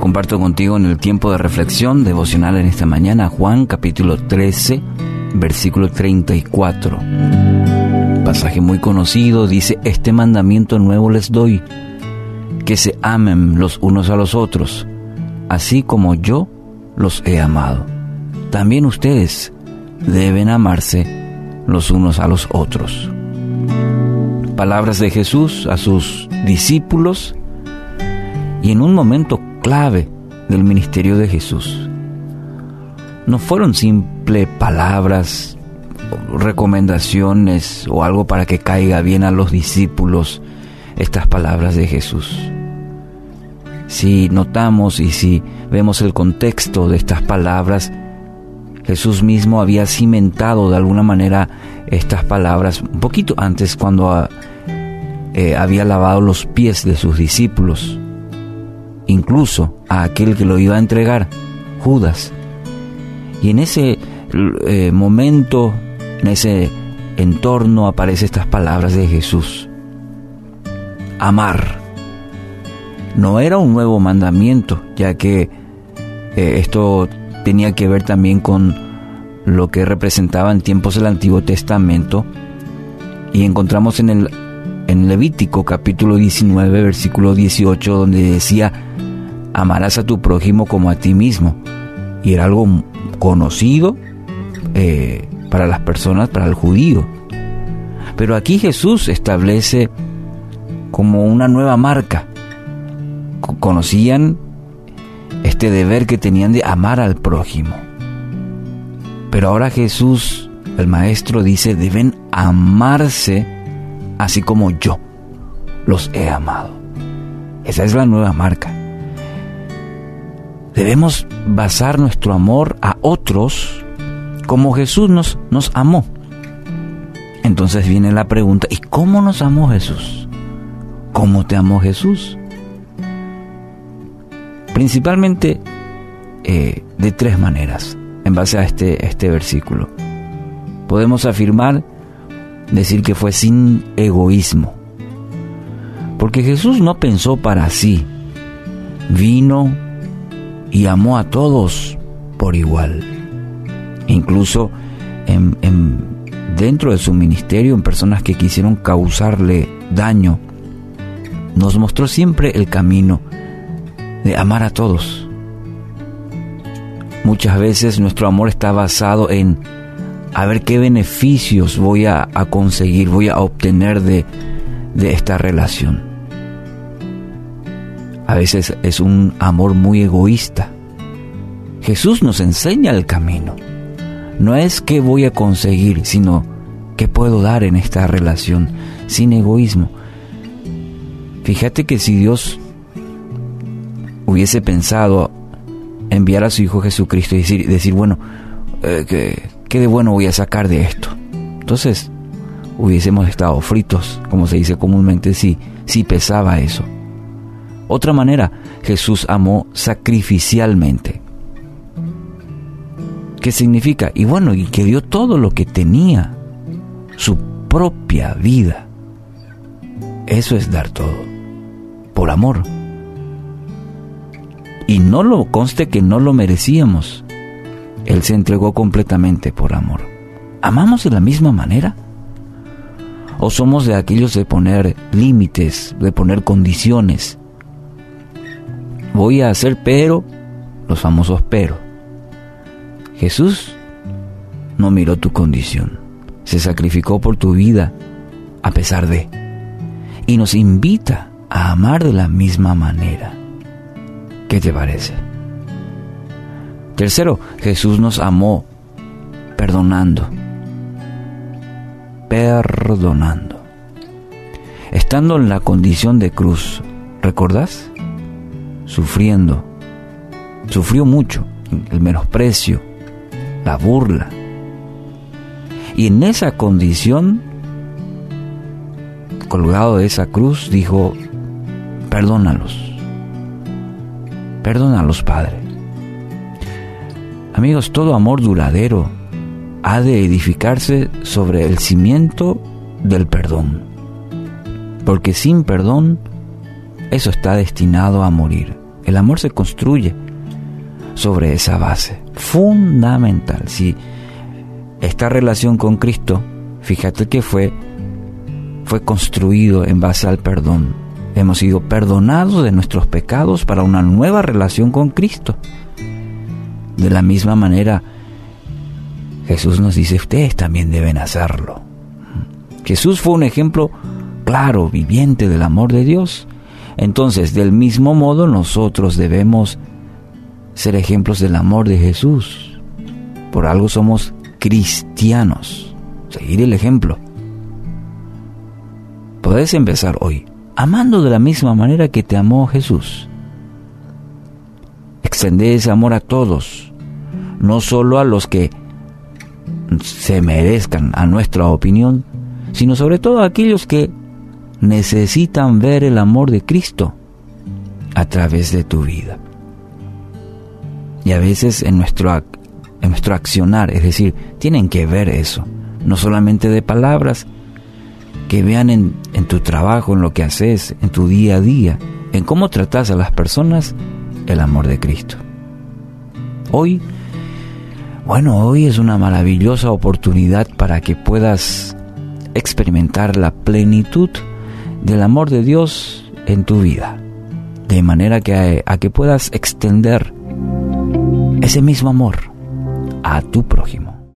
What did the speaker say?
Comparto contigo en el tiempo de reflexión devocional en esta mañana, Juan capítulo 13, versículo 34. Pasaje muy conocido, dice, este mandamiento nuevo les doy, que se amen los unos a los otros, así como yo los he amado. También ustedes deben amarse los unos a los otros. Palabras de Jesús a sus discípulos y en un momento clave del ministerio de Jesús. No fueron simples palabras, recomendaciones o algo para que caiga bien a los discípulos estas palabras de Jesús. Si notamos y si vemos el contexto de estas palabras, Jesús mismo había cimentado de alguna manera estas palabras un poquito antes cuando eh, había lavado los pies de sus discípulos incluso a aquel que lo iba a entregar, Judas. Y en ese eh, momento, en ese entorno, aparecen estas palabras de Jesús. Amar. No era un nuevo mandamiento, ya que eh, esto tenía que ver también con lo que representaba en tiempos del Antiguo Testamento. Y encontramos en el en Levítico capítulo 19, versículo 18, donde decía, amarás a tu prójimo como a ti mismo. Y era algo conocido eh, para las personas, para el judío. Pero aquí Jesús establece como una nueva marca. Conocían este deber que tenían de amar al prójimo. Pero ahora Jesús, el Maestro, dice, deben amarse así como yo los he amado. Esa es la nueva marca. Debemos basar nuestro amor a otros como Jesús nos, nos amó. Entonces viene la pregunta, ¿y cómo nos amó Jesús? ¿Cómo te amó Jesús? Principalmente eh, de tres maneras, en base a este, este versículo. Podemos afirmar, decir que fue sin egoísmo, porque Jesús no pensó para sí, vino y amó a todos por igual. Incluso en, dentro de su ministerio, en personas que quisieron causarle daño, nos mostró siempre el camino de amar a todos. Muchas veces nuestro amor está basado en a ver qué beneficios voy a, conseguir, voy a obtener de, de esta relación. A veces es un amor muy egoísta. Jesús nos enseña el camino. No es qué voy a conseguir, sino qué puedo dar en esta relación sin egoísmo. Fíjate que si Dios hubiese pensado enviar a su Hijo Jesucristo y decir, decir bueno, eh, ¿qué, de bueno voy a sacar de esto? Entonces, hubiésemos estado fritos, como se dice comúnmente, si, si pesaba eso. Otra manera, Jesús amó sacrificialmente. ¿Qué significa? Y bueno, y que dio todo lo que tenía, su propia vida. Eso es dar todo, por amor. Y no lo conste que no lo merecíamos. Él se entregó completamente por amor. ¿Amamos de la misma manera? ¿O somos de aquellos de poner límites, de poner condiciones? voy a hacer pero, los famosos pero. Jesús no miró tu condición, se sacrificó por tu vida a pesar de, y nos invita a amar de la misma manera. ¿Qué te parece? Tercero, Jesús nos amó perdonando. Perdonando. Estando en la condición de cruz, ¿recordás? sufriendo. Sufrió mucho, el menosprecio, la burla, Y en esa condición, colgado de esa cruz, dijo, perdónalos, perdónalos, Padre. Amigos, todo amor duradero ha de edificarse sobre el cimiento del perdón, porque sin perdón eso está destinado a morir. El amor se construye sobre esa base, fundamental. Si esta relación con Cristo, fíjate que fue, fue construido en base al perdón. Hemos sido perdonados de nuestros pecados para una nueva relación con Cristo. De la misma manera, Jesús nos dice, ustedes también deben hacerlo. Jesús fue un ejemplo claro, viviente del amor de Dios. Entonces, del mismo modo, nosotros debemos ser ejemplos del amor de Jesús. Por algo somos cristianos. Seguir el ejemplo. Podés empezar hoy amando de la misma manera que te amó Jesús. Extender ese amor a todos, no solo a los que se merezcan a nuestra opinión, sino sobre todo a aquellos que necesitan ver el amor de Cristo a través de tu vida. Y a veces en nuestro en nuestro accionar, es decir, tienen que ver eso, no solamente de palabras, que vean en, en, tu trabajo, en lo que haces, en tu día a día, en cómo tratas a las personas, el amor de Cristo. Hoy, bueno, hoy es una maravillosa oportunidad para que puedas experimentar la plenitud del amor de Dios en tu vida, de manera que a que puedas extender ese mismo amor a tu prójimo.